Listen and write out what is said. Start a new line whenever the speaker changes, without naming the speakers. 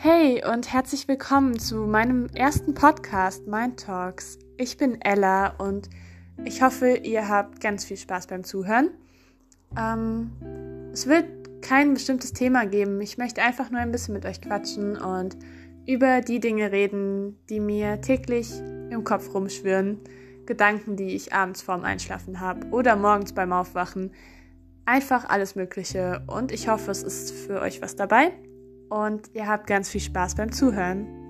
Hey und herzlich willkommen zu meinem ersten Podcast Mind Talks. Ich bin Ella und ich hoffe, ihr habt ganz viel Spaß beim Zuhören. Ähm, es wird kein bestimmtes Thema geben. Ich möchte einfach nur ein bisschen mit euch quatschen und über die Dinge reden, die mir täglich im Kopf rumschwirren. Gedanken, die ich abends vorm Einschlafen habe oder morgens beim Aufwachen. Einfach alles Mögliche und ich hoffe, es ist für euch was dabei und ihr habt ganz viel Spaß beim Zuhören.